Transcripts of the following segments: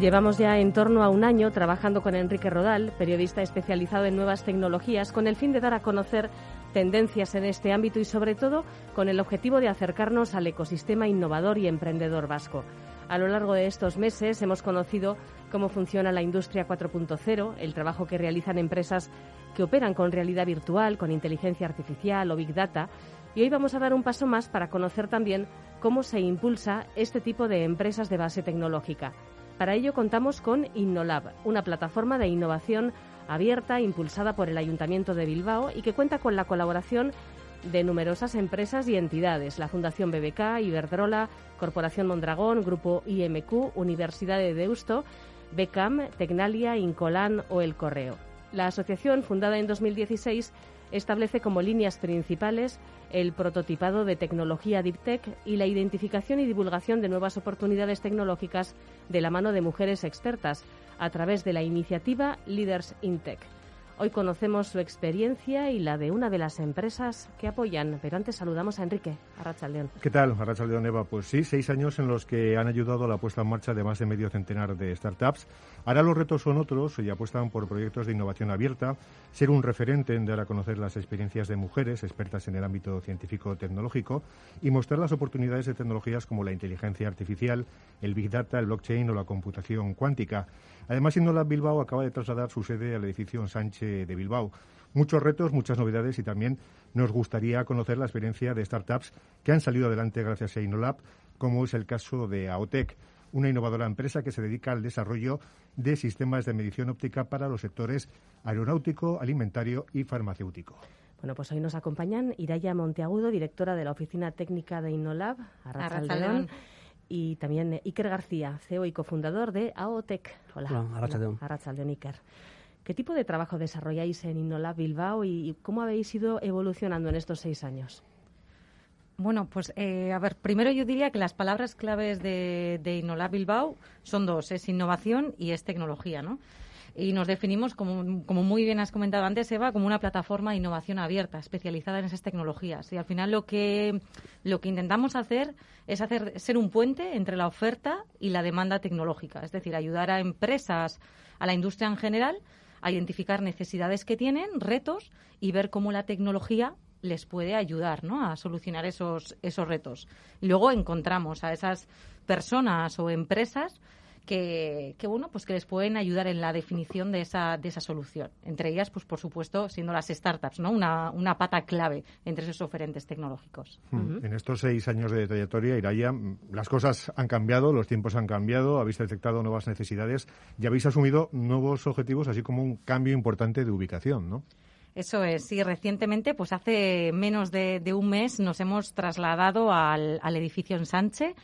Llevamos ya en torno a un año trabajando con Enrique Rodal, periodista especializado en nuevas tecnologías, con el fin de dar a conocer tendencias en este ámbito y sobre todo con el objetivo de acercarnos al ecosistema innovador y emprendedor vasco. A lo largo de estos meses hemos conocido cómo funciona la industria 4.0, el trabajo que realizan empresas que operan con realidad virtual, con inteligencia artificial o big data, y hoy vamos a dar un paso más para conocer también cómo se impulsa este tipo de empresas de base tecnológica. Para ello contamos con InnoLab, una plataforma de innovación abierta impulsada por el Ayuntamiento de Bilbao y que cuenta con la colaboración de numerosas empresas y entidades, la Fundación BBK, Iberdrola, Corporación Mondragón, Grupo IMQ, Universidad de Deusto, BECAM, Tecnalia, Incolan o El Correo. La asociación, fundada en 2016, establece como líneas principales el prototipado de tecnología Deep Tech y la identificación y divulgación de nuevas oportunidades tecnológicas de la mano de mujeres expertas a través de la iniciativa Leaders in Tech. Hoy conocemos su experiencia y la de una de las empresas que apoyan. Pero antes saludamos a Enrique Arrachaldeón. ¿Qué tal, Arrachaldeón Eva? Pues sí, seis años en los que han ayudado a la puesta en marcha de más de medio centenar de startups. Ahora los retos son otros y apuestan por proyectos de innovación abierta, ser un referente en dar a conocer las experiencias de mujeres expertas en el ámbito científico-tecnológico y mostrar las oportunidades de tecnologías como la inteligencia artificial, el Big Data, el blockchain o la computación cuántica. Además, Innolab Bilbao acaba de trasladar su sede al edificio Sánchez de Bilbao. Muchos retos, muchas novedades y también nos gustaría conocer la experiencia de startups que han salido adelante gracias a Innolab, como es el caso de AOTEC, una innovadora empresa que se dedica al desarrollo de sistemas de medición óptica para los sectores aeronáutico, alimentario y farmacéutico. Bueno, pues hoy nos acompañan Iraya Monteagudo, directora de la Oficina Técnica de Innolab, Arrachaldeón y también Iker García, CEO y cofundador de AOTEC. Hola, Hola Arrachaldeón. Iker. ¿Qué tipo de trabajo desarrolláis en Innolab Bilbao y cómo habéis ido evolucionando en estos seis años? Bueno, pues a ver, primero yo diría que las palabras claves de, de Bilbao son dos, es innovación y es tecnología, ¿no? y nos definimos, como, como, muy bien has comentado antes, Eva, como una plataforma de innovación abierta, especializada en esas tecnologías. Y al final lo que, lo que intentamos hacer es hacer, ser un puente entre la oferta y la demanda tecnológica, es decir, ayudar a empresas, a la industria en general, a identificar necesidades que tienen, retos y ver cómo la tecnología les puede ayudar ¿no? a solucionar esos, esos retos. Luego encontramos a esas personas o empresas que, bueno, pues que les pueden ayudar en la definición de esa, de esa solución. Entre ellas, pues por supuesto, siendo las startups, ¿no? Una, una pata clave entre esos oferentes tecnológicos. Hmm. En estos seis años de trayectoria, Iraya, las cosas han cambiado, los tiempos han cambiado, habéis detectado nuevas necesidades y habéis asumido nuevos objetivos, así como un cambio importante de ubicación, ¿no? Eso es, sí, recientemente, pues hace menos de, un mes nos hemos trasladado al, al edificio en Sánchez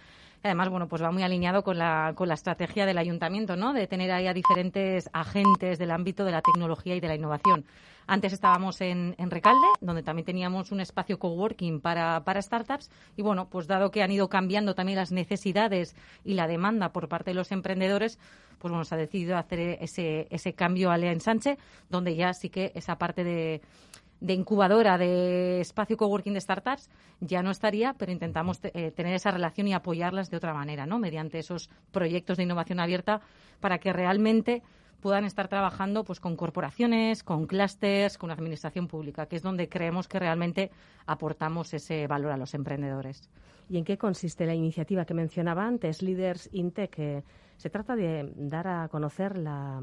Además, bueno, pues va muy alineado con la, con la estrategia del ayuntamiento, ¿no? De tener ahí a diferentes agentes del ámbito de la tecnología y de la innovación. Antes estábamos en, Recalde, donde también teníamos un espacio coworking para, para startups. Y bueno, pues dado que han ido cambiando también las necesidades y la demanda por parte de los emprendedores, pues bueno, se ha decidido hacer ese, ese cambio a Lea en Sánchez, donde ya sí que esa parte de de incubadora de espacio coworking de startups ya no estaría, pero intentamos eh, tener esa relación y apoyarlas de otra manera, ¿no? Mediante esos proyectos de innovación abierta para que realmente puedan estar trabajando pues con corporaciones, con clústeres, con administración pública, que es donde creemos que realmente aportamos ese valor a los emprendedores. ¿Y en qué consiste la iniciativa que mencionaba antes, Leaders InTech? Que se trata de dar a conocer la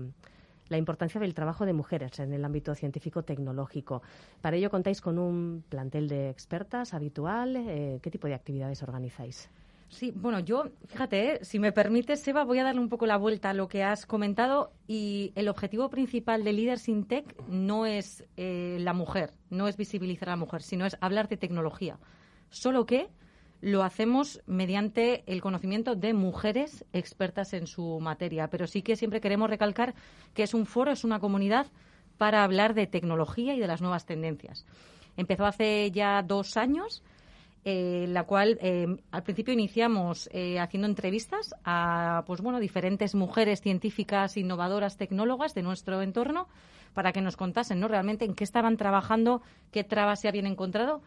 la importancia del trabajo de mujeres en el ámbito científico-tecnológico. Para ello contáis con un plantel de expertas habitual. Eh, ¿Qué tipo de actividades organizáis? Sí, bueno, yo, fíjate, eh, si me permites, Seba, voy a darle un poco la vuelta a lo que has comentado y el objetivo principal de Leaders in Tech no es eh, la mujer, no es visibilizar a la mujer, sino es hablar de tecnología. Solo que lo hacemos mediante el conocimiento de mujeres expertas en su materia. Pero sí que siempre queremos recalcar que es un foro, es una comunidad para hablar de tecnología y de las nuevas tendencias. Empezó hace ya dos años. Eh, la cual eh, al principio iniciamos eh, haciendo entrevistas a pues bueno diferentes mujeres científicas innovadoras tecnólogas de nuestro entorno para que nos contasen no realmente en qué estaban trabajando qué trabas se habían encontrado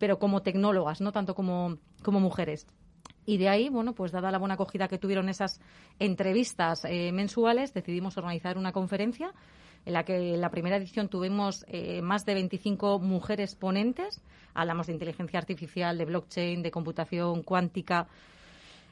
pero como tecnólogas, no tanto como, como mujeres. Y de ahí, bueno, pues dada la buena acogida que tuvieron esas entrevistas eh, mensuales, decidimos organizar una conferencia en la que en la primera edición tuvimos eh, más de 25 mujeres ponentes. Hablamos de inteligencia artificial, de blockchain, de computación cuántica.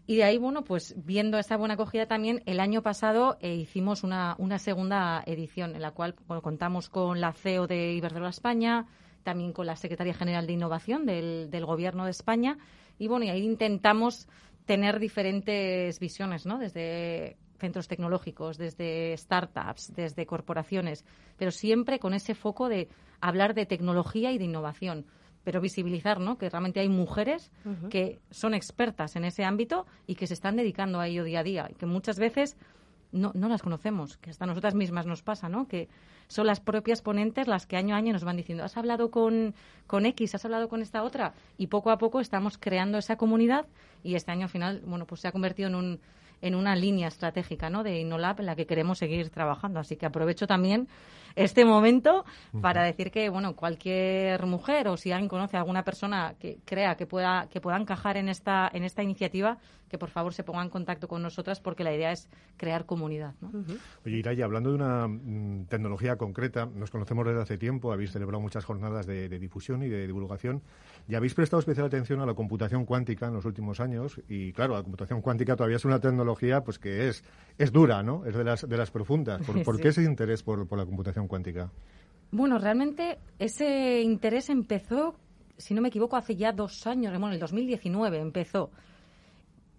Y de ahí, bueno, pues viendo esta buena acogida también, el año pasado eh, hicimos una, una, segunda edición en la cual bueno, contamos con la CEO de Iberdrola España, también con la Secretaria General de Innovación del, del Gobierno de España. Y bueno, y ahí intentamos tener diferentes visiones, ¿no? Desde centros tecnológicos, desde startups, desde corporaciones, pero siempre con ese foco de hablar de tecnología y de innovación, pero visibilizar ¿no? que realmente hay mujeres que son expertas en ese ámbito y que se están dedicando a ello día a día y que muchas veces no, no las conocemos, que hasta nosotras mismas nos pasa, ¿no? que son las propias ponentes las que año a año nos van diciendo, has hablado con, con X, has hablado con esta otra, y poco a poco estamos creando esa comunidad y este año al final, bueno, pues se ha convertido en un en una línea estratégica ¿no? de InnoLab en la que queremos seguir trabajando. Así que aprovecho también este momento para decir que bueno cualquier mujer o si alguien conoce a alguna persona que crea que pueda que pueda encajar en esta en esta iniciativa que por favor se ponga en contacto con nosotras porque la idea es crear comunidad. ¿no? Oye, Iraya, hablando de una mm, tecnología concreta, nos conocemos desde hace tiempo, habéis celebrado muchas jornadas de, de difusión y de divulgación y habéis prestado especial atención a la computación cuántica en los últimos años y claro, la computación cuántica todavía es una tecnología pues que es, es dura, ¿no? Es de las, de las profundas. ¿Por, qué ese interés por, por la computación cuántica? Bueno, realmente ese interés empezó, si no me equivoco, hace ya dos años, bueno, en el 2019 empezó.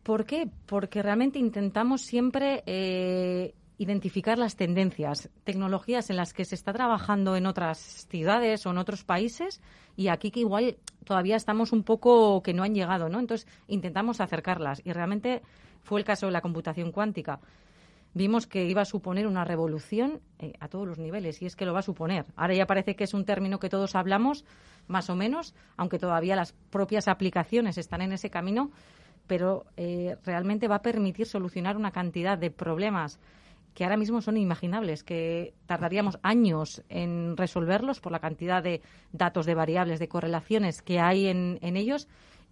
¿Por qué? Porque realmente intentamos siempre eh, identificar las tendencias, tecnologías en las que se está trabajando en otras ciudades o en otros países y aquí que igual todavía estamos un poco que no han llegado, ¿no? Entonces intentamos acercarlas y realmente fue el caso de la computación cuántica. Vimos que iba a suponer una revolución eh, a todos los niveles y es que lo va a suponer. Ahora ya parece que es un término que todos hablamos, más o menos, aunque todavía las propias aplicaciones están en ese camino, pero eh, realmente va a permitir solucionar una cantidad de problemas que ahora mismo son inimaginables, que tardaríamos años en resolverlos por la cantidad de datos, de variables, de correlaciones que hay en, ellos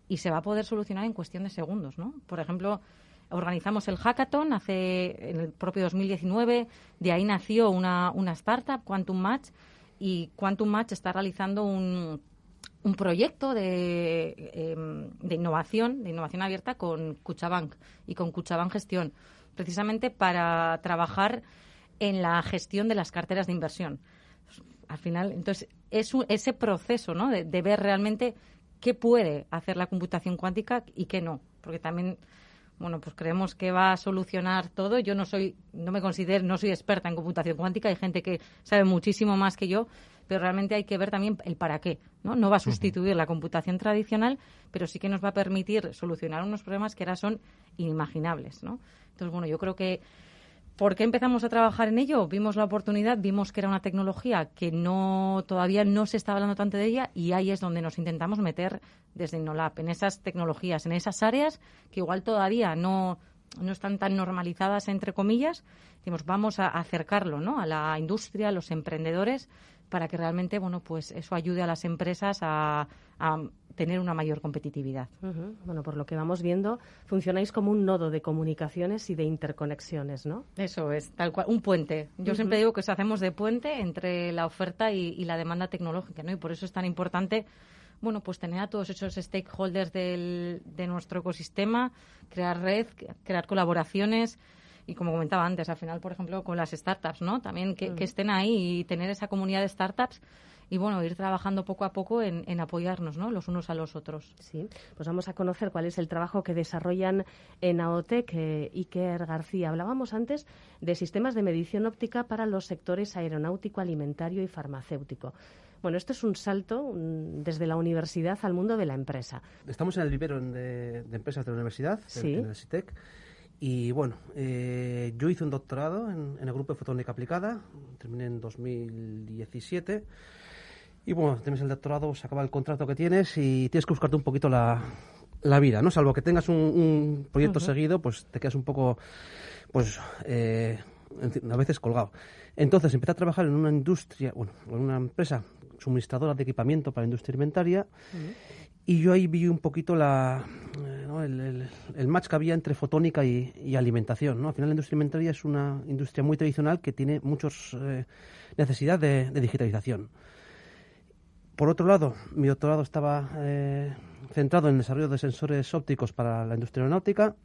y se va a poder solucionar en cuestión de segundos, ¿no? Por ejemplo, organizamos el hackathon hace en el propio 2019, de ahí nació una, una startup, Quantum Match, y Quantum Match está realizando un, un proyecto de, em, de innovación, de innovación abierta con Cuchabank y con Cuchabank Gestión precisamente para trabajar en la gestión de las carteras de inversión. Al final, entonces, es ese proceso ¿no? de, ver realmente qué puede hacer la computación cuántica y qué no. Porque también, bueno, pues creemos que va a solucionar todo. Yo no soy, no me considero, no soy experta en computación cuántica. Hay gente que sabe muchísimo más que yo, pero realmente hay que ver también el para qué. No, no va a sustituir la computación tradicional, pero sí que nos va a permitir solucionar unos problemas que ahora son inimaginables. ¿no? Entonces, bueno, yo creo que ¿Por qué empezamos a trabajar en ello? Vimos la oportunidad, vimos que era una tecnología que no todavía no se estaba hablando tanto de ella y ahí es donde nos intentamos meter desde Innolab, en esas tecnologías, en esas áreas que igual todavía no, no están tan normalizadas, entre comillas. Decimos, vamos a acercarlo ¿no? a la industria, a los emprendedores, para que realmente bueno pues eso ayude a las empresas a, tener una mayor competitividad. Bueno, por lo que vamos viendo, funcionáis como un nodo de comunicaciones y de interconexiones, ¿no? Eso es, tal cual, un puente. Yo siempre digo que os hacemos de puente entre la oferta y, la demanda tecnológica, ¿no? Y por eso es tan importante bueno, pues tener a todos esos stakeholders del, de nuestro ecosistema, crear red, crear colaboraciones, y como comentaba antes, al final, por ejemplo, con las startups, ¿no? También que, estén ahí y tener esa comunidad de startups y bueno, ir trabajando poco a poco en, apoyarnos, ¿no? Los unos a los otros. Sí, pues vamos a conocer cuál es el trabajo que desarrollan en AOTEC eh, Iker García. Hablábamos antes de sistemas de medición óptica para los sectores aeronáutico, alimentario y farmacéutico. Bueno, esto es un salto desde la universidad al mundo de la empresa. Estamos en el vivero de, empresas de la universidad, en el CITEC. Y bueno, eh, yo hice un doctorado en, el grupo de fotónica aplicada, terminé en 2017. Y bueno, tienes el doctorado, se acaba el contrato que tienes y tienes que buscarte un poquito la, la vida, ¿no? Salvo que tengas un, proyecto seguido, pues te quedas un poco, pues, eh, a veces colgado. Entonces empecé a trabajar en una industria, bueno, en una empresa suministradora de equipamiento para la industria alimentaria. Y yo ahí vi un poquito la, eh, el, el, match que había entre fotónica y, alimentación. ¿no? Al final la industria alimentaria es una industria muy tradicional que tiene muchas eh, necesidades de, digitalización. Por otro lado, mi doctorado estaba eh, centrado en el desarrollo de sensores ópticos para la industria aeronáutica,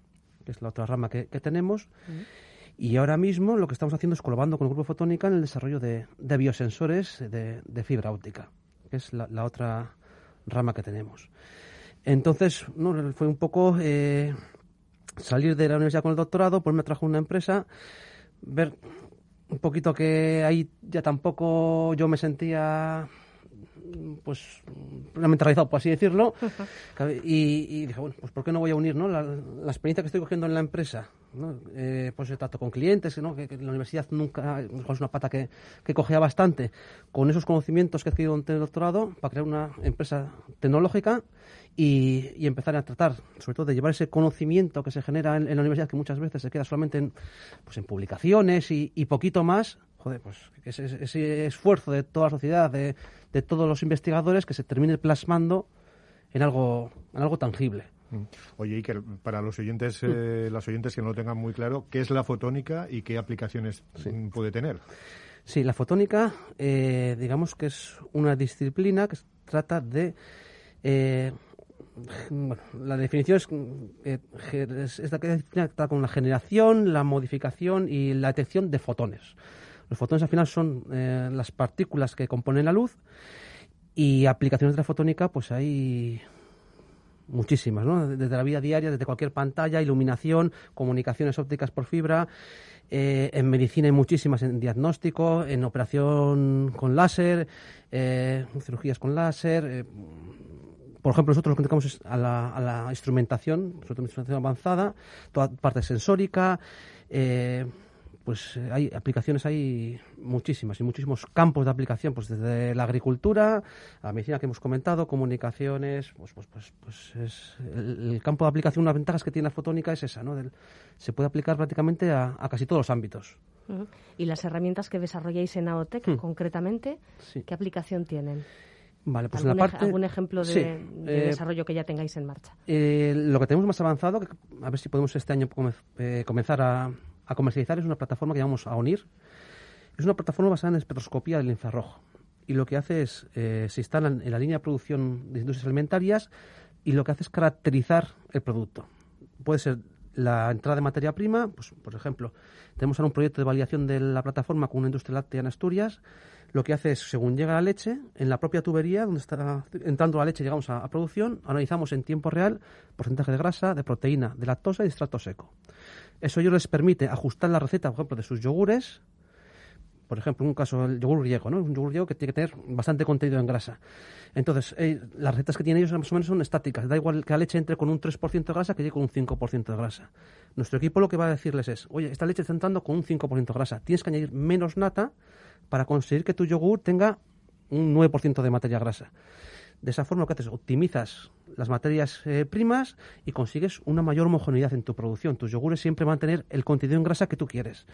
que es la otra rama que, tenemos. Y ahora mismo lo que estamos haciendo es colaborando con el Grupo Fotónica en el desarrollo de, biosensores de, fibra óptica, que es la, otra rama que tenemos. Entonces, no, fue un poco eh, salir de la universidad con el doctorado, pues me trajo una empresa, ver un poquito que ahí ya tampoco yo me sentía pues realmente realizado, por así decirlo. y, dije, bueno, pues ¿por qué no voy a unir ¿no? la, experiencia que estoy cogiendo en la empresa? Eh, pues el trato con clientes, ¿no? que, la universidad nunca es una pata que, que cogea bastante, con esos conocimientos que he adquirido en el doctorado para crear una empresa tecnológica y, empezar a tratar, sobre todo, de llevar ese conocimiento que se genera en, la universidad, que muchas veces se queda solamente en, pues en publicaciones y, y poquito más, joder, pues ese, ese, esfuerzo de toda la sociedad, de, de, todos los investigadores, que se termine plasmando en algo, en algo tangible. Mm. Oye, Iker, para los oyentes, eh, las oyentes que no lo tengan muy claro, ¿qué es la fotónica y qué aplicaciones puede tener? Sí, la fotónica, eh, digamos que es una disciplina que trata de eh, la definición es, eh, es, la que está con la generación, la modificación y la detección de fotones. Los fotones al final son eh, las partículas que componen la luz y aplicaciones de la fotónica pues hay muchísimas, ¿no? Desde la vida diaria, desde cualquier pantalla, iluminación, comunicaciones ópticas por fibra, eh, en medicina hay muchísimas, en diagnóstico, en operación con láser, cirugías con láser, por ejemplo, nosotros lo que dedicamos es a la, instrumentación, sobre instrumentación avanzada, toda parte sensórica, eh, pues eh, hay aplicaciones hay muchísimas y muchísimos campos de aplicación, pues desde la agricultura, a la medicina que hemos comentado, comunicaciones, pues pues pues, pues es el, campo de aplicación, una ventaja que tiene la fotónica es esa, ¿no? se puede aplicar prácticamente a, casi todos los ámbitos. ¿Y las herramientas que desarrolláis en AOTEC, hmm. concretamente, qué aplicación tienen? Vale, pues ¿Algún, parte... ¿Algún ejemplo de, eh, desarrollo que ya tengáis en marcha? Eh, lo que tenemos más avanzado, a ver si podemos este año eh, comenzar a, comercializar, es una plataforma que llamamos AONIR. Es una plataforma basada en espectroscopía del infrarrojo. Y lo que hace es, se instalan en la línea de producción de industrias alimentarias y lo que hace es caracterizar el producto. Puede ser la entrada de materia prima, pues por ejemplo, tenemos ahora un proyecto de validación de la plataforma con una industria láctea en Asturias lo que hace es, según llega la leche, en la propia tubería donde está entrando la leche, llegamos a, producción, analizamos en tiempo real porcentaje de grasa, de proteína, de lactosa y de extracto seco. Eso ellos les permite ajustar la receta, por ejemplo, de sus yogures, por ejemplo, un caso el yogur griego, ¿no? Un yogur griego que tiene que tener bastante contenido en grasa. Entonces, eh, las recetas que tienen ellos más o menos son estáticas. Da igual que la leche entre con un 3% de grasa que llegue con un 5% de grasa. Nuestro equipo lo que va a decirles es, oye, esta leche está entrando con un 5% de grasa. Tienes que añadir menos nata para conseguir que tu yogur tenga un 9% de materia grasa. De esa forma lo que haces, optimizas las materias eh, primas y consigues una mayor homogeneidad en tu producción. Tus yogures siempre van a tener el contenido en grasa que tú quieres.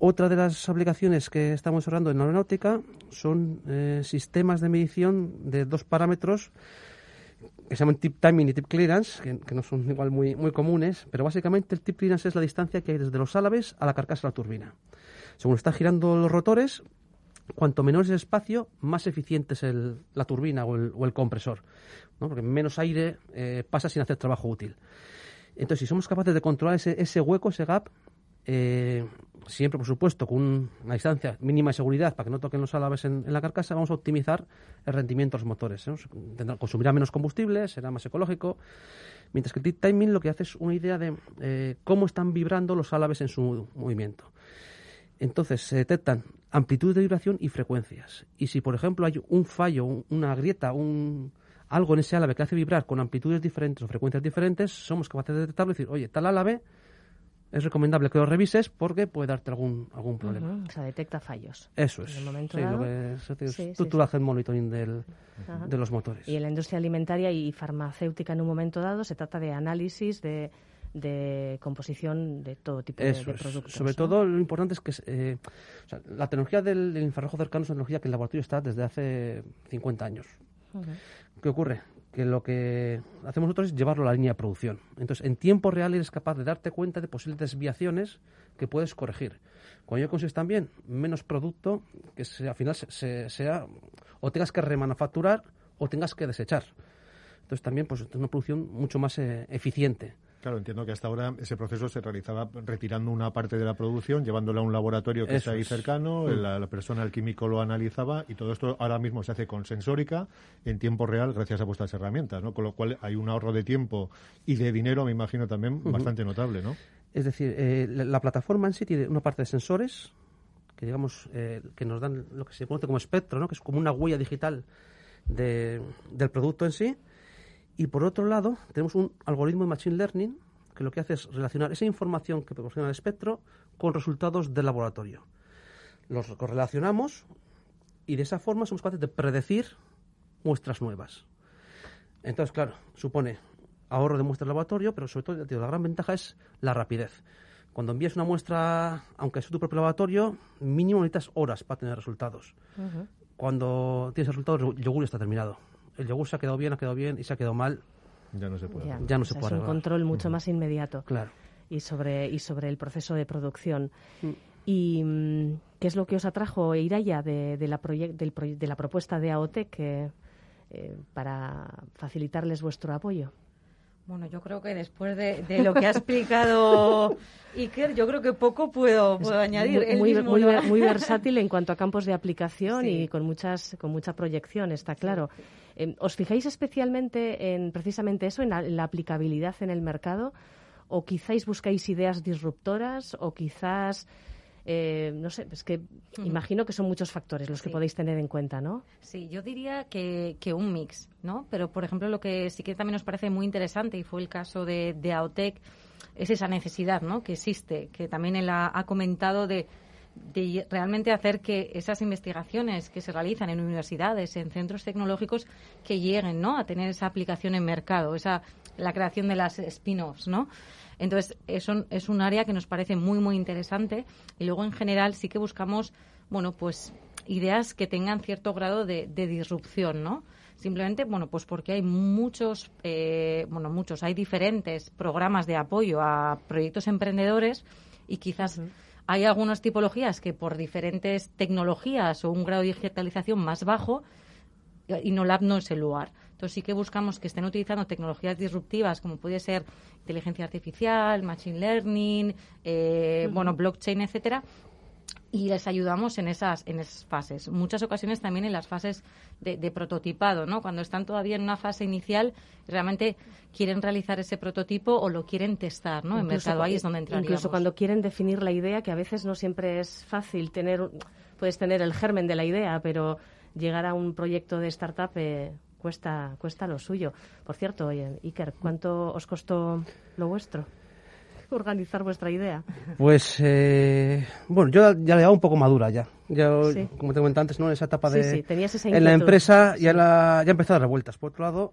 Otra de las aplicaciones que estamos desarrollando en aeronáutica son eh, sistemas de medición de dos parámetros que se llaman tip timing y tip clearance, que, no son igual muy, muy comunes, pero básicamente el tip clearance es la distancia que hay desde los álabes a la carcasa de la turbina. Según están girando los rotores, cuanto menor es el espacio, más eficiente es la turbina o el, compresor, porque menos aire eh, pasa sin hacer trabajo útil. Entonces, si somos capaces de controlar ese, hueco, ese gap, eh, siempre, por supuesto, con una distancia mínima de seguridad para que no toquen los álabes en, la carcasa, vamos a optimizar el rendimiento de los motores. Consumirá menos combustible, será más ecológico. Mientras que el timing lo que hace es una idea de eh, cómo están vibrando los álabes en su movimiento. Entonces se detectan amplitudes de vibración y frecuencias. Y si, por ejemplo, hay un fallo, una grieta, un, algo en ese álave que hace vibrar con amplitudes diferentes o frecuencias diferentes, somos capaces de detectarlo y decir, oye, tal álave es recomendable que lo revises porque puede darte algún, algún problema. O sea, detecta fallos. Eso es. tú, tú haces monitoring del, de los motores. Y en la industria alimentaria y farmacéutica en un momento dado se trata de análisis de de composición de todo tipo de, productos. Sobre todo lo importante es que eh, la tecnología del, infrarrojo cercano es una tecnología que en el laboratorio está desde hace 50 años. ¿Qué ocurre? Que lo que hacemos nosotros es llevarlo a la línea de producción. Entonces, en tiempo real eres capaz de darte cuenta de posibles desviaciones que puedes corregir. Cuando yo consigues también menos producto que al final sea o tengas que remanufacturar o tengas que desechar. Entonces también pues es una producción mucho más eh, eficiente. Claro, entiendo que hasta ahora ese proceso se realizaba retirando una parte de la producción, llevándola a un laboratorio que está ahí cercano, mm. la, persona, el químico lo analizaba y todo esto ahora mismo se hace con sensórica en tiempo real gracias a vuestras herramientas, ¿no? Con lo cual hay un ahorro de tiempo y de dinero, me imagino también, bastante notable, ¿no? Es decir, eh, la, plataforma en sí tiene una parte de sensores que digamos eh, que nos dan lo que se conoce como espectro, ¿no? que es como una huella digital del producto en sí y por otro lado, tenemos un algoritmo de Machine Learning que lo que hace es relacionar esa información que proporciona el espectro con resultados del laboratorio. Los correlacionamos y de esa forma somos capaces de predecir muestras nuevas. Entonces, claro, supone ahorro de muestras de laboratorio, pero sobre todo la gran ventaja es la rapidez. Cuando envías una muestra, aunque sea tu propio laboratorio, mínimo necesitas horas para tener resultados. Cuando tienes resultados, el yogur está terminado el yogur se ha quedado bien, ha quedado bien y se ha quedado mal. Ya no se puede. Ya, no se puede. Es un control mucho más inmediato. Claro. Y sobre, y sobre el proceso de producción. Mm. ¿Y mm, qué es lo que os atrajo, Iraya, de, de, la, de la propuesta de AOTEC eh, para facilitarles vuestro apoyo? Bueno, yo creo que después de, lo que ha explicado Iker, yo creo que poco puedo, puedo añadir. Muy, muy, versátil en cuanto a campos de aplicación y con muchas con mucha proyección, está claro. Em, ¿Os fijáis especialmente en precisamente eso, en la, aplicabilidad en el mercado? ¿O quizás buscáis ideas disruptoras? ¿O quizás eh, no sé, es que imagino que son muchos factores los que podéis tener en cuenta, ¿no? Sí, yo diría que, que, un mix, ¿no? Pero, por ejemplo, lo que sí que también nos parece muy interesante, y fue el caso de, de Aotec, es esa necesidad, ¿no? Que existe, que también él ha, comentado de de realmente hacer que esas investigaciones que se realizan en universidades, en centros tecnológicos, que lleguen ¿no? a tener esa aplicación en mercado, esa la creación de las spin-offs, ¿no? Entonces, eso es un área que nos parece muy, muy interesante. Y luego, en general, sí que buscamos, bueno, pues ideas que tengan cierto grado de, disrupción, ¿no? Simplemente, bueno, pues porque hay muchos, eh, bueno, muchos, hay diferentes programas de apoyo a proyectos emprendedores y quizás hay algunas tipologías que por diferentes tecnologías o un grado de digitalización más bajo, InnoLab no es el lugar. Entonces sí que buscamos que estén utilizando tecnologías disruptivas como puede ser inteligencia artificial, machine learning, eh, bueno, blockchain, etcétera, y les ayudamos en esas en esas fases. Muchas ocasiones también en las fases de, prototipado, ¿no? Cuando están todavía en una fase inicial, realmente quieren realizar ese prototipo o lo quieren testar, ¿no? en mercado ahí es donde entraríamos. Incluso cuando quieren definir la idea, que a veces no siempre es fácil tener, puedes tener el germen de la idea, pero llegar a un proyecto de startup eh, cuesta, cuesta lo suyo. Por cierto, Iker, ¿cuánto os costó lo vuestro? Organizar vuestra idea? Pues, eh, bueno, yo ya la llevaba un poco madura ya. ya Como te comenté antes, ¿no? Esa etapa de... Sí, tenías esa En la empresa ya, la, ya empezó a dar revueltas. Por otro lado,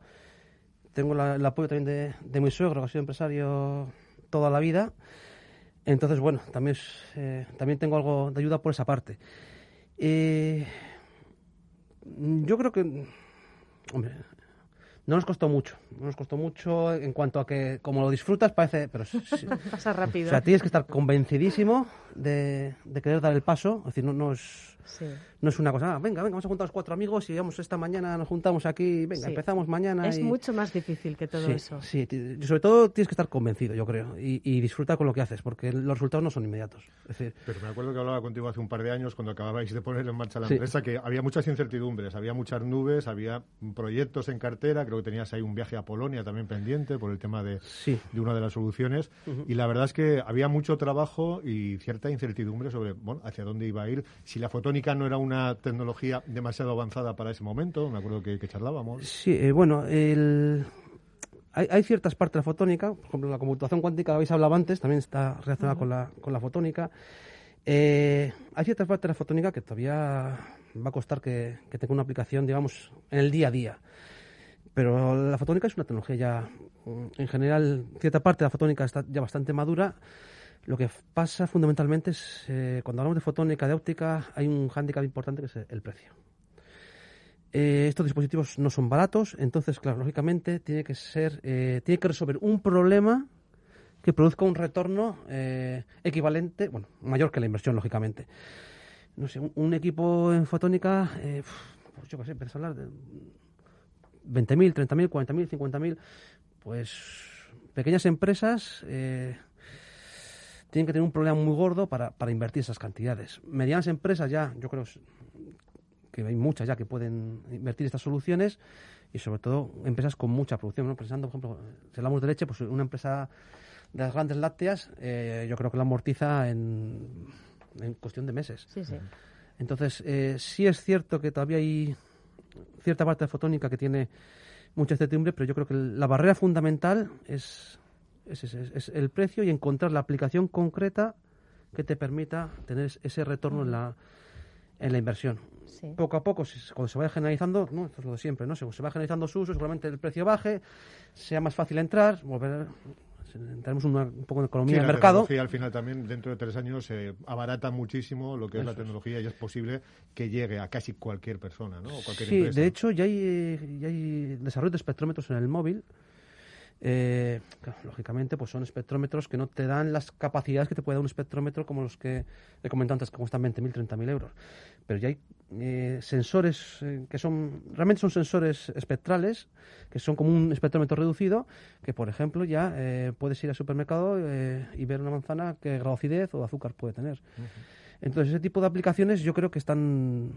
tengo el apoyo también de, de, mi suegro, que ha sido empresario toda la vida. Entonces, bueno, también, eh, también tengo algo de ayuda por esa parte. Eh, yo creo que Hombre, no nos costó mucho, no nos costó mucho en cuanto a que como lo disfrutas parece, pero pasa rápido. O sea, tienes que estar convencidísimo de, de querer dar el paso, es decir, no, no es no es una cosa, ah, venga, venga, vamos a juntar los cuatro amigos y vamos esta mañana, nos juntamos aquí, venga, empezamos mañana. Es mucho más difícil que todo eso. Sí, sobre todo tienes que estar convencido, yo creo, y, y disfrutar con lo que haces, porque los resultados no son inmediatos. Pero me acuerdo que hablaba contigo hace un par de años, cuando acababais de poner en marcha la empresa, que había muchas incertidumbres, había muchas nubes, había proyectos en cartera, creo que tenías ahí un viaje a Polonia también pendiente por el tema de, de una de las soluciones, y la verdad es que había mucho trabajo y cierta incertidumbre sobre, bueno, hacia dónde iba a ir, si la foto no era una tecnología demasiado avanzada para ese momento, me acuerdo que, charlábamos. Sí, eh, bueno, hay, ciertas partes de la fotónica, por ejemplo, la computación cuántica, habéis hablado antes, también está relacionada con, la, con la fotónica. Eh, hay ciertas partes de la fotónica que todavía va a costar que, que tenga una aplicación, digamos, en el día a día. Pero la fotónica es una tecnología ya, en general, cierta parte de la fotónica está ya bastante madura lo que pasa fundamentalmente es, eh, cuando hablamos de fotónica, de óptica, hay un hándicap importante que es el precio. Eh, estos dispositivos no son baratos, entonces, claro, lógicamente tiene que ser, eh, tiene que resolver un problema que produzca un retorno eh, equivalente, bueno, mayor que la inversión, lógicamente. No sé, un, equipo en fotónica, pues yo qué sé, empezar a hablar de 20.000, 30.000, 40.000, 50.000, pues pequeñas empresas tienen que tener un problema muy gordo para, para invertir esas cantidades. Medianas empresas ya, yo creo que hay muchas ya que pueden invertir estas soluciones y sobre todo empresas con mucha producción. ¿no? Pensando, por ejemplo, si hablamos de leche, pues una empresa de las grandes lácteas, eh, yo creo que la amortiza en, en cuestión de meses. Sí, sí. Entonces, eh, sí es cierto que todavía hay cierta parte de fotónica que tiene mucha incertidumbre, pero yo creo que la barrera fundamental es, es, es, el precio y encontrar la aplicación concreta que te permita tener ese retorno en la, en la inversión. Poco a poco, cuando se vaya generalizando, ¿no? esto es lo de siempre, ¿no? se va generalizando su uso, seguramente el precio baje, sea más fácil entrar, volver entraremos un poco en economía de mercado. al final también, dentro de tres años, se abarata muchísimo lo que es la tecnología y es posible que llegue a casi cualquier persona, ¿no? sí, de hecho, ya hay, ya hay desarrollo de espectrómetros en el móvil eh, lógicamente, pues son espectrómetros que no te dan las capacidades que te puede dar un espectrómetro como los que he comentado antes, que cuestan 20.000, 30.000 euros. Pero ya hay eh, sensores eh, que son, realmente son sensores espectrales, que son como un espectrómetro reducido, que por ejemplo ya eh, puedes ir al supermercado y ver una manzana qué grado de acidez o de azúcar puede tener. Entonces, ese tipo de aplicaciones yo creo que están,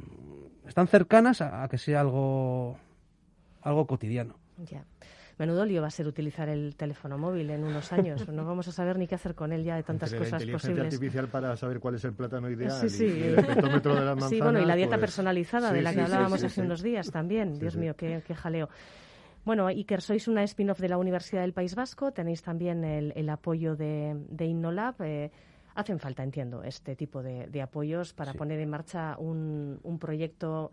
están cercanas a, a que sea algo, algo cotidiano. Ya. Menudo lío va a ser utilizar el teléfono móvil en unos años. No vamos a saber ni qué hacer con él ya de tantas cosas la inteligencia artificial para saber cuál es el plátano ideal sí, sí. Y, el petómetro de las manzanas. Sí, bueno, y la dieta pues personalizada de la que hablábamos hace unos días también. Dios mío, qué, jaleo. Bueno, Iker, sois una spin-off de la Universidad del País Vasco, tenéis también el, apoyo de, de Innolab. Eh, hacen falta, entiendo, este tipo de, apoyos para poner en marcha un, un proyecto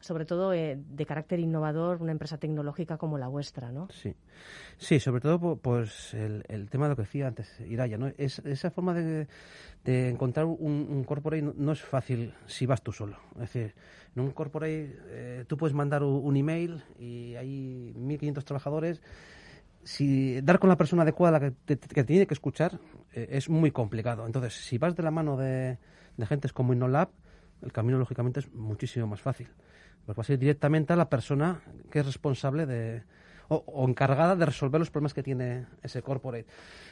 sobre todo eh, de carácter innovador, una empresa tecnológica como la vuestra, ¿no? Sí, sí sobre todo pues el, tema de lo que decía antes Iraya, ¿no? Es, esa forma de, encontrar un, un corporate no, es fácil si vas tú solo. Es decir, en un corporate eh, tú puedes mandar un, email y hay 1.500 trabajadores si dar con la persona adecuada la que te, tiene que escuchar eh, es muy complicado. Entonces, si vas de la mano de, de gentes como InnoLab, el camino lógicamente es muchísimo más fácil. Pues va a ser directamente a la persona que es responsable de, o, encargada de resolver los problemas que tiene ese corporate.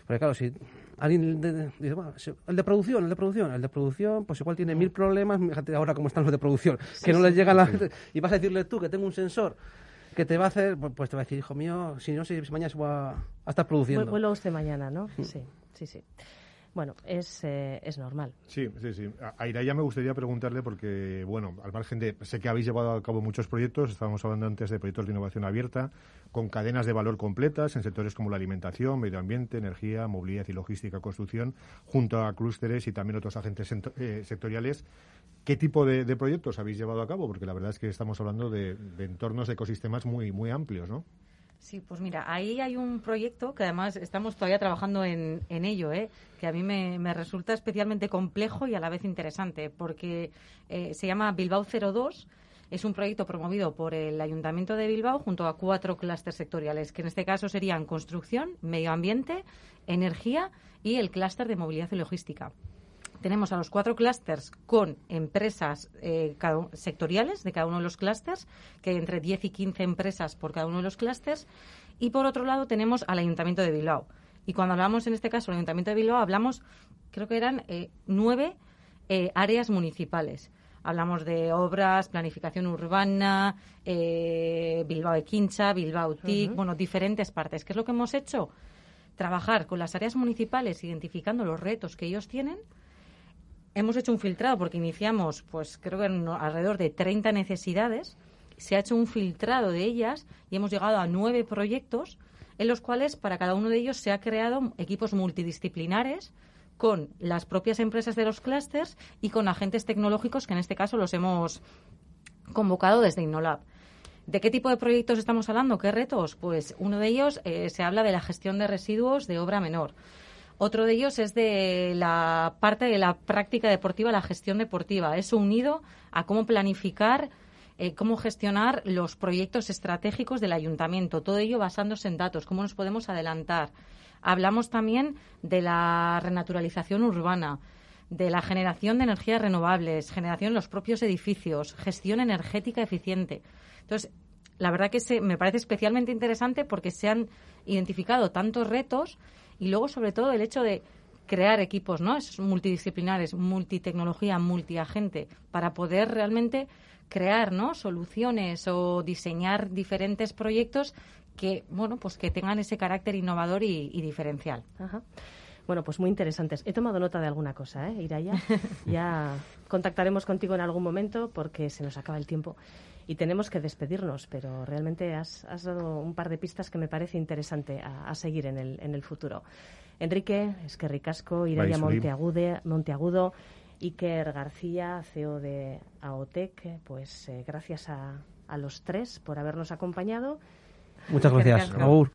Porque claro, si alguien dice, bueno, el de producción, el de producción, el de producción, pues igual tiene mil problemas, fíjate ahora cómo están los de producción, que no les llega la gente, y vas a decirle tú que tengo un sensor que te va a hacer, pues, pues te va a decir, hijo mío, si no, si mañana se va a, estar produciendo. Vuelvo usted mañana, ¿no? Mm. Sí, sí, sí. Bueno, es, eh, es normal. Sí, sí, sí. A Iraya me gustaría preguntarle porque, bueno, al margen de, sé que habéis llevado a cabo muchos proyectos, estábamos hablando antes de proyectos de innovación abierta, con cadenas de valor completas en sectores como la alimentación, medio ambiente, energía, movilidad y logística, construcción, junto a clústeres y también otros agentes eh, sectoriales. ¿Qué tipo de, proyectos habéis llevado a cabo? Porque la verdad es que estamos hablando de, de entornos de ecosistemas muy, muy amplios, ¿no? Sí, pues mira, ahí hay un proyecto que además estamos todavía trabajando en, ello, ¿eh? que a mí me, resulta especialmente complejo y a la vez interesante, porque eh, se llama Bilbao 02. Es un proyecto promovido por el Ayuntamiento de Bilbao junto a cuatro clústeres sectoriales, que en este caso serían construcción, medio ambiente, energía y el clúster de movilidad y logística tenemos a los cuatro clústeres con empresas eh, sectoriales de cada uno de los clústeres, que hay entre 10 y 15 empresas por cada uno de los clústeres. Y por otro lado tenemos al Ayuntamiento de Bilbao. Y cuando hablamos en este caso del Ayuntamiento de Bilbao, hablamos, creo que eran eh, nueve eh, áreas municipales. Hablamos de obras, planificación urbana, Bilbao de Quincha, Bilbao TIC, bueno, diferentes partes. ¿Qué es lo que hemos hecho? Trabajar con las áreas municipales identificando los retos que ellos tienen hemos hecho un filtrado porque iniciamos, pues creo que alrededor de 30 necesidades. Se ha hecho un filtrado de ellas y hemos llegado a nueve proyectos en los cuales para cada uno de ellos se ha creado equipos multidisciplinares con las propias empresas de los clústeres y con agentes tecnológicos que en este caso los hemos convocado desde Innolab. ¿De qué tipo de proyectos estamos hablando? ¿Qué retos? Pues uno de ellos eh, se habla de la gestión de residuos de obra menor. Otro de ellos es de la parte de la práctica deportiva, la gestión deportiva. Eso unido a cómo planificar eh, cómo gestionar los proyectos estratégicos del ayuntamiento, todo ello basándose en datos, cómo nos podemos adelantar. Hablamos también de la renaturalización urbana, de la generación de energías renovables, generación en los propios edificios, gestión energética eficiente. Entonces, la verdad que se, me parece especialmente interesante porque se han identificado tantos retos y luego, sobre todo, el hecho de crear equipos ¿no? multidisciplinares, multitecnología, multiagente, para poder realmente crear ¿no? soluciones o diseñar diferentes proyectos que, bueno, pues que tengan ese carácter innovador y, diferencial. Bueno, pues muy interesantes. He tomado nota de alguna cosa, ¿eh, Iraya? ya contactaremos contigo en algún momento porque se nos acaba el tiempo y tenemos que despedirnos, pero realmente has, dado un par de pistas que me parece interesante a, seguir en el, en el futuro. Enrique, es que ricasco, Iraya Monteagude, Monteagudo, Iker García, CEO de AOTEC, pues eh, gracias a, a los tres por habernos acompañado. Muchas gracias, Raúl.